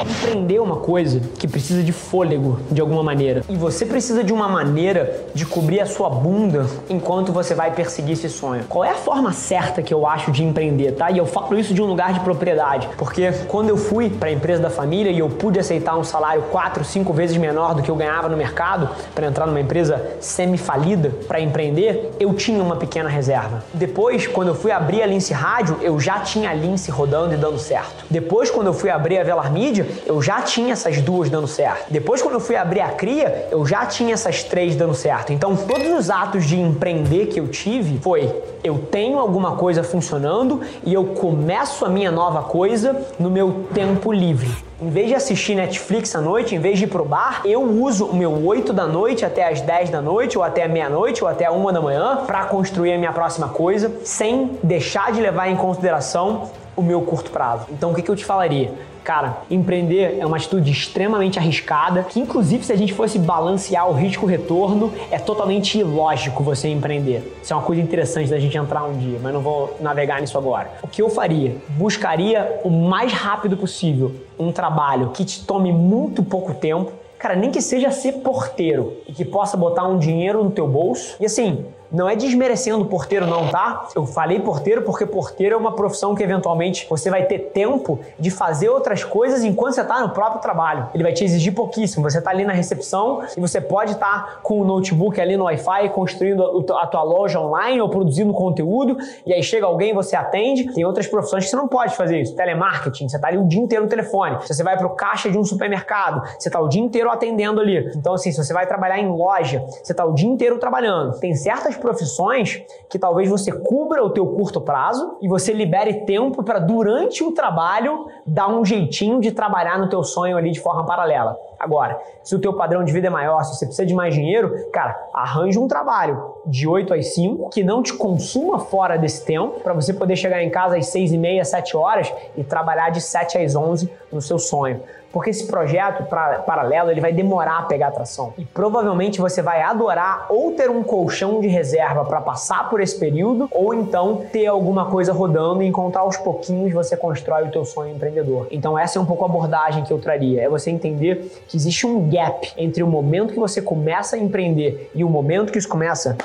Empreender é uma coisa que precisa de fôlego de alguma maneira. E você precisa de uma maneira de cobrir a sua bunda enquanto você vai perseguir esse sonho. Qual é a forma certa que eu acho de empreender, tá? E eu falo isso de um lugar de propriedade, porque quando eu fui para a empresa da família e eu pude aceitar um salário 4, 5 vezes menor do que eu ganhava no mercado para entrar numa empresa semi-falida para empreender, eu tinha uma pequena reserva. Depois, quando eu fui abrir a Lince Rádio, eu já tinha a Lince rodando e dando certo. Depois, quando eu fui abrir a Velar Mídia, eu já tinha essas duas dando certo. Depois, quando eu fui abrir a cria, eu já tinha essas três dando certo. Então, todos os atos de empreender que eu tive foi: eu tenho alguma coisa funcionando e eu começo a minha nova coisa no meu tempo livre. Em vez de assistir Netflix à noite, em vez de ir pro bar, eu uso o meu 8 da noite até as 10 da noite, ou até meia-noite, ou até a 1 da manhã, para construir a minha próxima coisa, sem deixar de levar em consideração o meu curto prazo. Então, o que, que eu te falaria? Cara, empreender é uma atitude extremamente arriscada, que inclusive se a gente fosse balancear o risco-retorno, é totalmente ilógico você empreender. Isso é uma coisa interessante da gente entrar um dia, mas não vou navegar nisso agora. O que eu faria? Buscaria o mais rápido possível um trabalho que te tome muito pouco tempo, cara, nem que seja ser porteiro e que possa botar um dinheiro no teu bolso. E assim, não é desmerecendo o porteiro, não, tá? Eu falei porteiro porque porteiro é uma profissão que eventualmente você vai ter tempo de fazer outras coisas enquanto você está no próprio trabalho. Ele vai te exigir pouquíssimo. Você está ali na recepção e você pode estar tá com o notebook ali no Wi-Fi construindo a tua loja online ou produzindo conteúdo e aí chega alguém você atende. Tem outras profissões que você não pode fazer isso. Telemarketing, você está ali o dia inteiro no telefone. Se você vai para o caixa de um supermercado, você está o dia inteiro atendendo ali. Então, assim, se você vai trabalhar em loja, você está o dia inteiro trabalhando. Tem certas profissões que talvez você cubra o teu curto prazo e você libere tempo para durante o trabalho dar um jeitinho de trabalhar no teu sonho ali de forma paralela. Agora, se o teu padrão de vida é maior, se você precisa de mais dinheiro, cara, arranje um trabalho de 8 às 5 que não te consuma fora desse tempo para você poder chegar em casa às 6 e meia, 7 horas e trabalhar de 7 às 11 no seu sonho. Porque esse projeto pra, paralelo ele vai demorar a pegar atração. E provavelmente você vai adorar ou ter um colchão de reserva para passar por esse período, ou então ter alguma coisa rodando e encontrar aos pouquinhos você constrói o teu sonho empreendedor. Então essa é um pouco a abordagem que eu traria. É você entender que existe um gap entre o momento que você começa a empreender e o momento que isso começa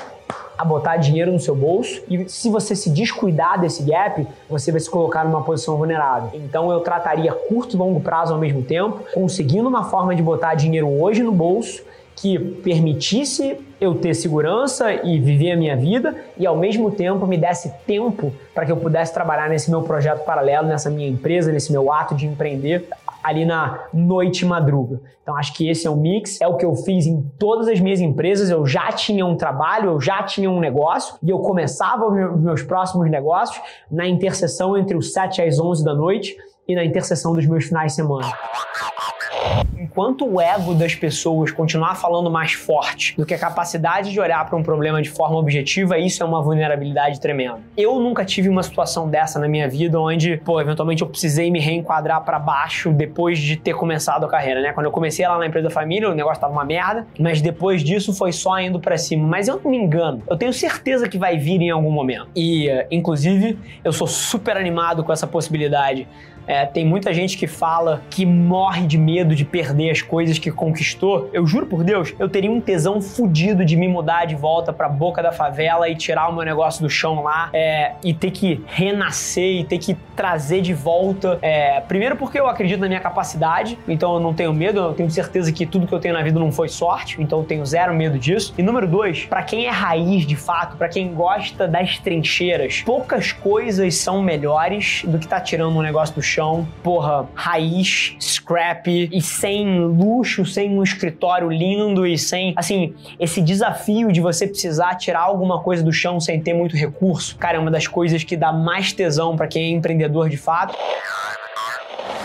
a botar dinheiro no seu bolso e se você se descuidar desse gap, você vai se colocar numa posição vulnerável. Então eu trataria curto e longo prazo ao mesmo tempo, conseguindo uma forma de botar dinheiro hoje no bolso que permitisse eu ter segurança e viver a minha vida e ao mesmo tempo me desse tempo para que eu pudesse trabalhar nesse meu projeto paralelo, nessa minha empresa, nesse meu ato de empreender ali na noite madruga. Então acho que esse é o mix, é o que eu fiz em todas as minhas empresas. Eu já tinha um trabalho, eu já tinha um negócio e eu começava os meus próximos negócios na interseção entre os 7 às 11 da noite e na interseção dos meus finais de semana enquanto o ego das pessoas continuar falando mais forte do que a capacidade de olhar para um problema de forma objetiva, isso é uma vulnerabilidade tremenda. Eu nunca tive uma situação dessa na minha vida onde, pô, eventualmente eu precisei me reenquadrar para baixo depois de ter começado a carreira, né? Quando eu comecei lá na empresa da família, o negócio tava uma merda, mas depois disso foi só indo para cima. Mas eu não me engano, eu tenho certeza que vai vir em algum momento. E, inclusive, eu sou super animado com essa possibilidade é, tem muita gente que fala que morre de medo de perder as coisas que conquistou. Eu juro por Deus, eu teria um tesão fudido de me mudar de volta pra boca da favela e tirar o meu negócio do chão lá é, e ter que renascer e ter que trazer de volta. É, primeiro, porque eu acredito na minha capacidade, então eu não tenho medo, eu tenho certeza que tudo que eu tenho na vida não foi sorte, então eu tenho zero medo disso. E número dois, para quem é raiz de fato, para quem gosta das trincheiras, poucas coisas são melhores do que tá tirando um negócio do chão, porra, raiz, scrap e, sem luxo, sem um escritório lindo e sem, assim, esse desafio de você precisar tirar alguma coisa do chão sem ter muito recurso. Cara, é uma das coisas que dá mais tesão para quem é empreendedor de fato.